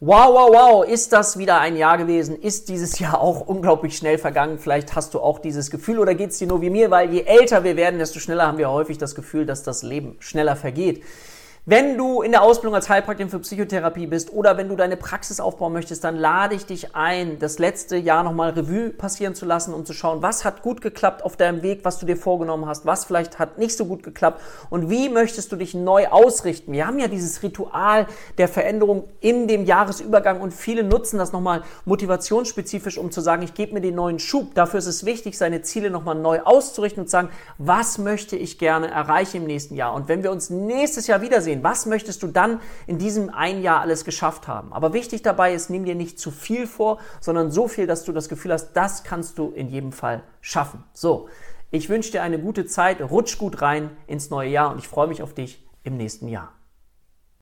Wow, wow, wow, ist das wieder ein Jahr gewesen? Ist dieses Jahr auch unglaublich schnell vergangen? Vielleicht hast du auch dieses Gefühl oder geht es dir nur wie mir, weil je älter wir werden, desto schneller haben wir häufig das Gefühl, dass das Leben schneller vergeht. Wenn du in der Ausbildung als Heilpraktikerin für Psychotherapie bist oder wenn du deine Praxis aufbauen möchtest, dann lade ich dich ein, das letzte Jahr nochmal Revue passieren zu lassen, um zu schauen, was hat gut geklappt auf deinem Weg, was du dir vorgenommen hast, was vielleicht hat nicht so gut geklappt und wie möchtest du dich neu ausrichten. Wir haben ja dieses Ritual der Veränderung in dem Jahresübergang und viele nutzen das nochmal motivationsspezifisch, um zu sagen, ich gebe mir den neuen Schub. Dafür ist es wichtig, seine Ziele nochmal neu auszurichten und zu sagen, was möchte ich gerne erreichen im nächsten Jahr. Und wenn wir uns nächstes Jahr wiedersehen, sehen. Was möchtest du dann in diesem ein Jahr alles geschafft haben? Aber wichtig dabei ist, nimm dir nicht zu viel vor, sondern so viel, dass du das Gefühl hast, das kannst du in jedem Fall schaffen. So, ich wünsche dir eine gute Zeit, rutsch gut rein ins neue Jahr und ich freue mich auf dich im nächsten Jahr.